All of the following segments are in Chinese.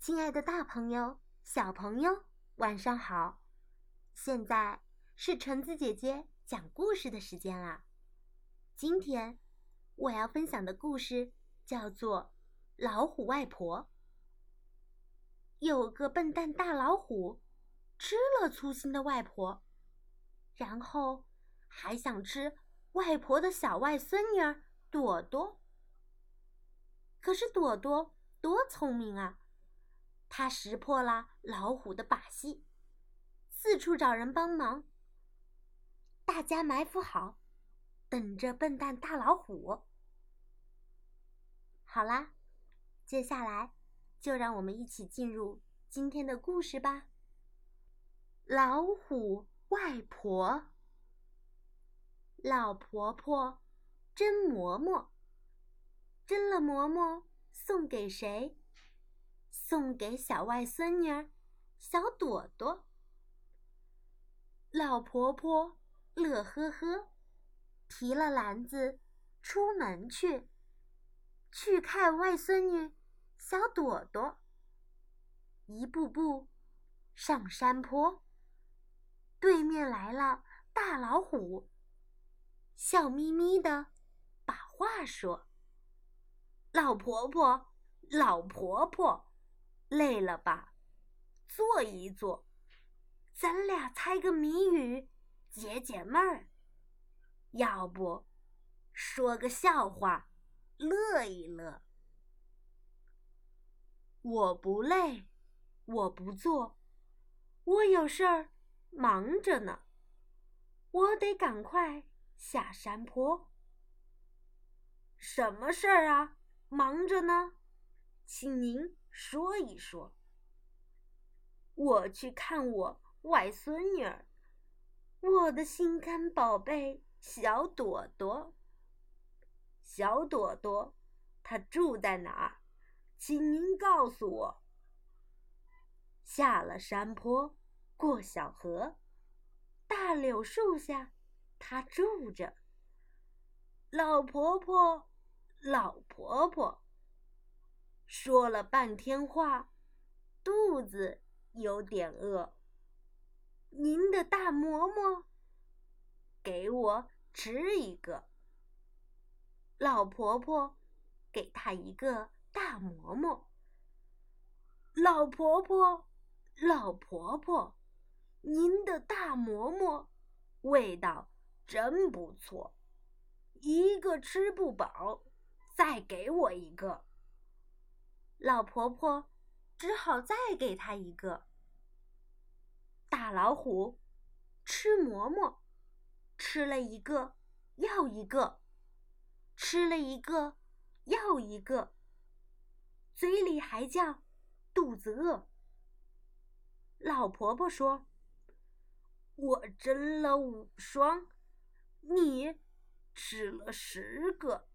亲爱的，大朋友、小朋友，晚上好！现在是橙子姐姐讲故事的时间啦。今天我要分享的故事叫做《老虎外婆》。有个笨蛋大老虎，吃了粗心的外婆，然后还想吃外婆的小外孙女儿朵朵。可是朵朵多聪明啊！他识破了老虎的把戏，四处找人帮忙。大家埋伏好，等着笨蛋大老虎。好啦，接下来就让我们一起进入今天的故事吧。老虎外婆，老婆婆蒸馍馍，蒸了馍馍送给谁？送给小外孙女儿小朵朵。老婆婆乐呵呵，提了篮子出门去，去看外孙女小朵朵。一步步上山坡，对面来了大老虎，笑眯眯的把话说：“老婆婆，老婆婆。”累了吧？坐一坐，咱俩猜个谜语，解解闷儿。要不，说个笑话，乐一乐。我不累，我不坐，我有事儿忙着呢，我得赶快下山坡。什么事儿啊？忙着呢，请您。说一说，我去看我外孙女儿，我的心肝宝贝小朵朵。小朵朵，她住在哪儿？请您告诉我。下了山坡，过小河，大柳树下，她住着。老婆婆，老婆婆。说了半天话，肚子有点饿。您的大馍馍，给我吃一个。老婆婆给他一个大馍馍。老婆婆，老婆婆，您的大馍馍味道真不错，一个吃不饱，再给我一个。老婆婆只好再给他一个。大老虎吃馍馍，吃了一个要一个，吃了一个要一个，嘴里还叫肚子饿。老婆婆说：“我蒸了五双，你吃了十个，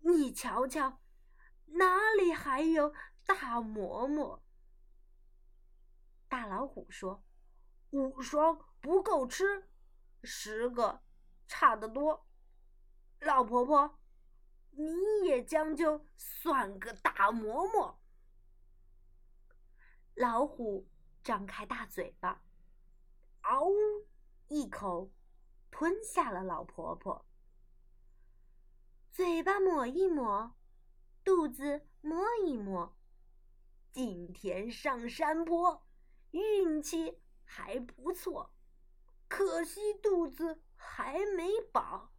你瞧瞧。”哪里还有大馍馍？大老虎说：“五双不够吃，十个差得多。”老婆婆，你也将就算个大馍馍。老虎张开大嘴巴，嗷呜一口吞下了老婆婆。嘴巴抹一抹。肚子摸一摸，今天上山坡，运气还不错。可惜肚子还没饱，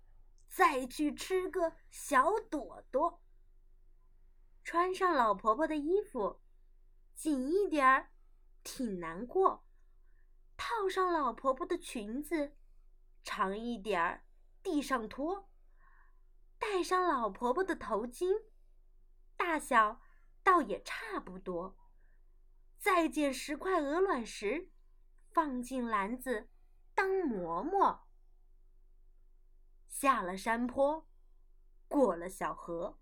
再去吃个小朵朵。穿上老婆婆的衣服，紧一点儿，挺难过；套上老婆婆的裙子，长一点儿，地上拖；戴上老婆婆的头巾。大小倒也差不多。再捡十块鹅卵石，放进篮子当馍馍。下了山坡，过了小河，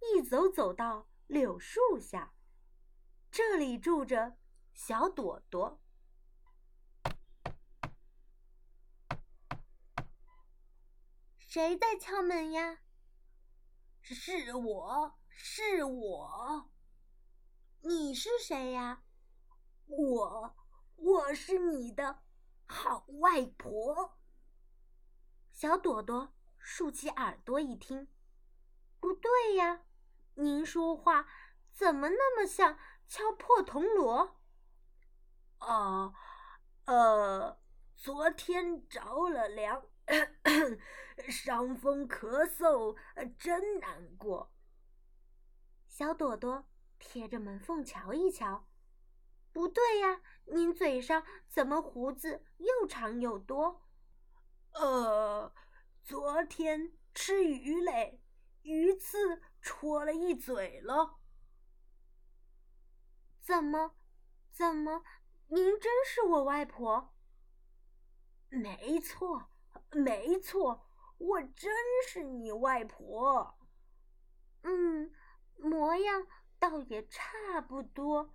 一走走到柳树下，这里住着小朵朵。谁在敲门呀？是我。是我，你是谁呀？我，我是你的好外婆。小朵朵竖起耳朵一听，不对呀，您说话怎么那么像敲破铜锣？啊，呃，昨天着了凉，伤风咳嗽，真难过。小朵朵贴着门缝瞧一瞧，不对呀，您嘴上怎么胡子又长又多？呃，昨天吃鱼嘞，鱼刺戳了一嘴了。怎么，怎么？您真是我外婆？没错，没错，我真是你外婆。嗯，模样倒也差不多。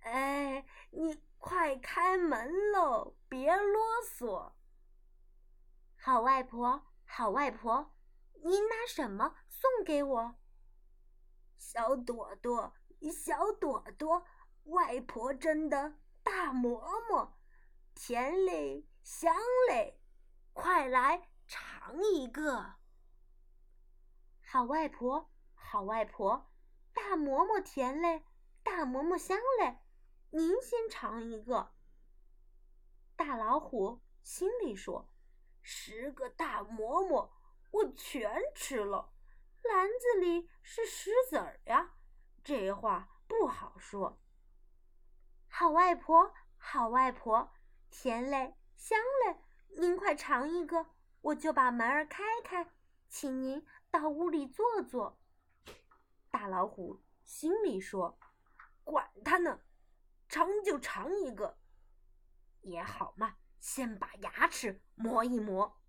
哎，你快开门喽，别啰嗦。好外婆，好外婆，您拿什么送给我？小朵朵，小朵朵。外婆蒸的大馍馍，甜嘞，香嘞，快来尝一个。好外婆，好外婆，大馍馍甜嘞，大馍馍香嘞，您先尝一个。大老虎心里说：“十个大馍馍，我全吃了，篮子里是石子儿呀，这话不好说。”好外婆，好外婆，甜嘞，香嘞，您快尝一个，我就把门儿开开，请您到屋里坐坐。大老虎心里说：“管他呢，尝就尝一个，也好嘛，先把牙齿磨一磨，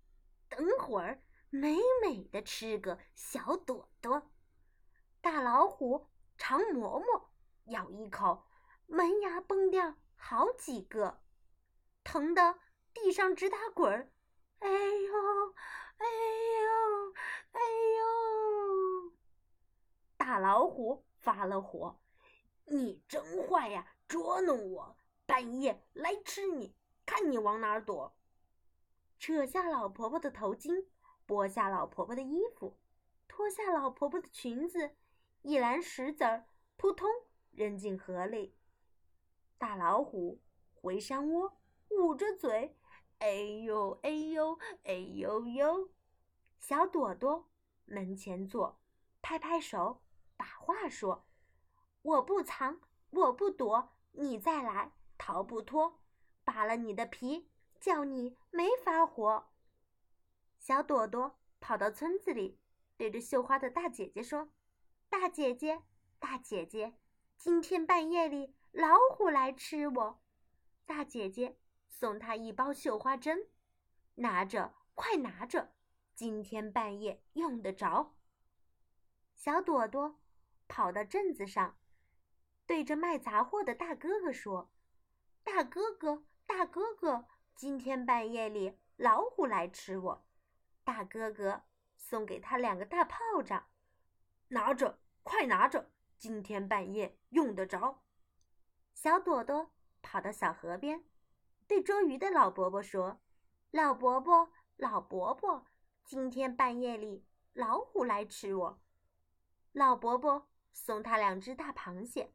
等会儿美美的吃个小朵朵。”大老虎尝馍馍，咬一口。门牙崩掉好几个，疼得地上直打滚儿。哎呦，哎呦，哎呦！大老虎发了火：“你真坏呀，捉弄我！半夜来吃你，看你往哪儿躲！”扯下老婆婆的头巾，剥下老婆婆的衣服，脱下老婆婆的裙子，一篮石子儿扑通扔进河里。大老虎回山窝，捂着嘴，哎呦哎呦哎呦呦！小朵朵门前坐，拍拍手，把话说：“我不藏，我不躲，你再来，逃不脱，扒了你的皮，叫你没法活。”小朵朵跑到村子里，对着绣花的大姐姐说：“大姐姐，大姐姐，今天半夜里……”老虎来吃我，大姐姐送她一包绣花针，拿着，快拿着，今天半夜用得着。小朵朵跑到镇子上，对着卖杂货的大哥哥说：“大哥哥，大哥哥，今天半夜里老虎来吃我。”大哥哥送给他两个大炮仗，拿着，快拿着，今天半夜用得着。小朵朵跑到小河边，对捉鱼的老伯伯说：“老伯伯，老伯伯，今天半夜里老虎来吃我。”老伯伯送他两只大螃蟹，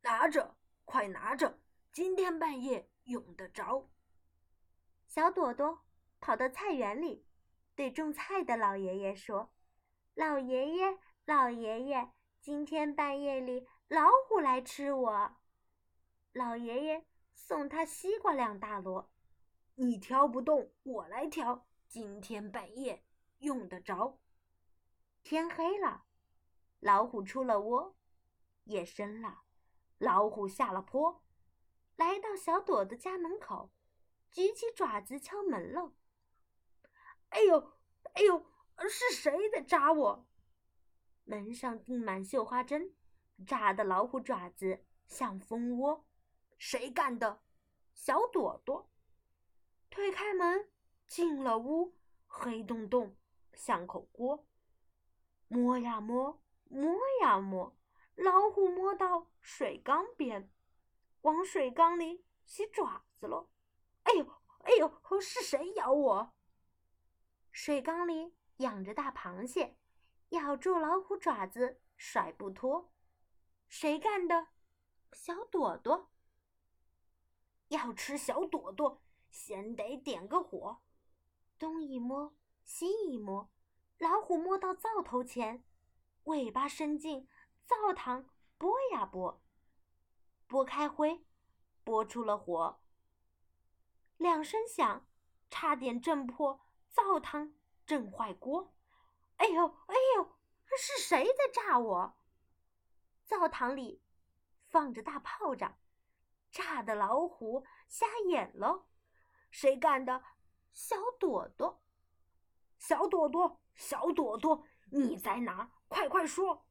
拿着，快拿着，今天半夜用得着。小朵朵跑到菜园里，对种菜的老爷爷说：“老爷爷，老爷爷，今天半夜里老虎来吃我。”老爷爷送他西瓜两大箩，你挑不动，我来挑。今天半夜用得着。天黑了，老虎出了窝，夜深了，老虎下了坡，来到小朵的家门口，举起爪子敲门喽。哎呦，哎呦，是谁在扎我？门上钉满绣花针，扎的老虎爪子像蜂窝。谁干的？小朵朵推开门进了屋，黑洞洞像口锅。摸呀摸，摸呀摸，老虎摸到水缸边，往水缸里洗爪子了。哎呦，哎呦，是谁咬我？水缸里养着大螃蟹，咬住老虎爪子甩不脱。谁干的？小朵朵。要吃小朵朵，先得点个火。东一摸，西一摸，老虎摸到灶头前，尾巴伸进灶膛拨呀拨，拨开灰，拨出了火。两声响，差点震破灶膛，震坏锅。哎呦哎呦，是谁在炸我？灶堂里放着大炮仗，炸的老虎瞎眼了。谁干的？小朵朵，小朵朵，小朵朵，你在哪？快快说！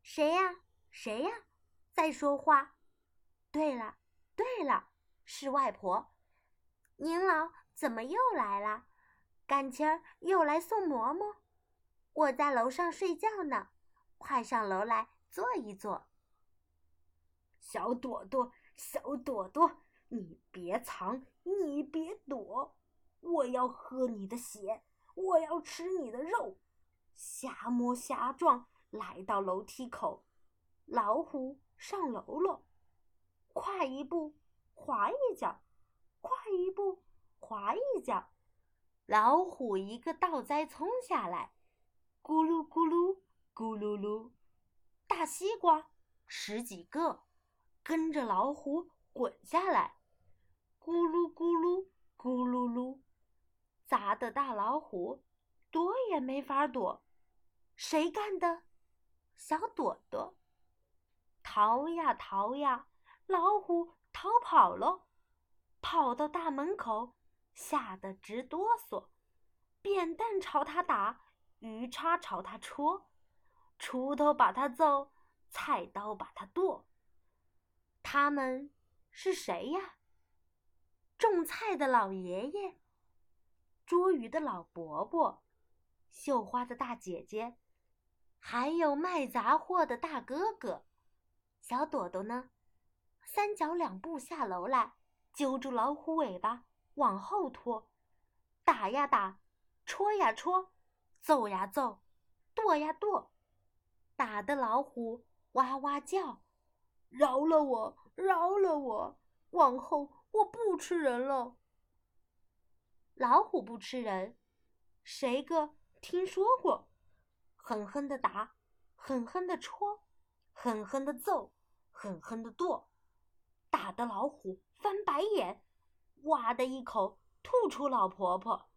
谁呀？谁呀？在说话？对了，对了，是外婆。您老怎么又来了？感情儿又来送馍馍？我在楼上睡觉呢，快上楼来坐一坐。小朵朵，小朵朵，你别藏，你别躲。我要喝你的血，我要吃你的肉，瞎摸瞎撞，来到楼梯口，老虎上楼了，快一步，滑一脚，快一步，滑一脚，老虎一个倒栽葱下来，咕噜咕噜，咕噜噜，大西瓜十几个，跟着老虎滚下来，咕噜咕噜，咕噜噜。砸的大老虎躲也没法躲，谁干的？小朵朵。逃呀逃呀，老虎逃跑了，跑到大门口，吓得直哆嗦。扁担朝他打，鱼叉朝他戳，锄头把他揍，菜刀把他剁。他们是谁呀？种菜的老爷爷。捉鱼的老伯伯，绣花的大姐姐，还有卖杂货的大哥哥，小朵朵呢？三脚两步下楼来，揪住老虎尾巴往后拖，打呀打，戳呀戳，揍呀揍，剁呀剁，打的老虎哇哇叫：“饶了我，饶了我！往后我不吃人了。”老虎不吃人，谁个听说过？狠狠的打，狠狠的戳，狠狠的揍，狠狠的剁，打得老虎翻白眼，哇的一口吐出老婆婆。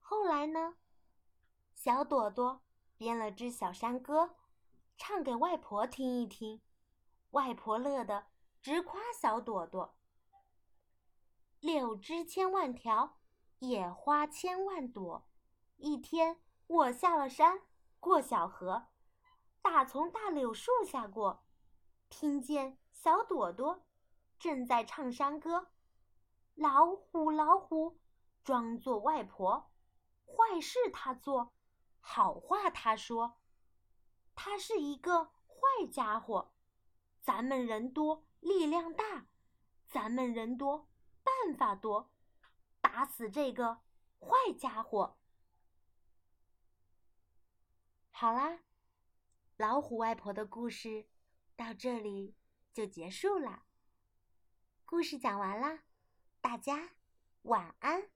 后来呢？小朵朵编了支小山歌，唱给外婆听一听，外婆乐得直夸小朵朵。柳枝千万条。野花千万朵，一天我下了山，过小河，打从大柳树下过，听见小朵朵正在唱山歌。老虎，老虎，装作外婆，坏事他做，好话他说，他是一个坏家伙。咱们人多力量大，咱们人多办法多。打死这个坏家伙！好啦，老虎外婆的故事到这里就结束了。故事讲完啦，大家晚安。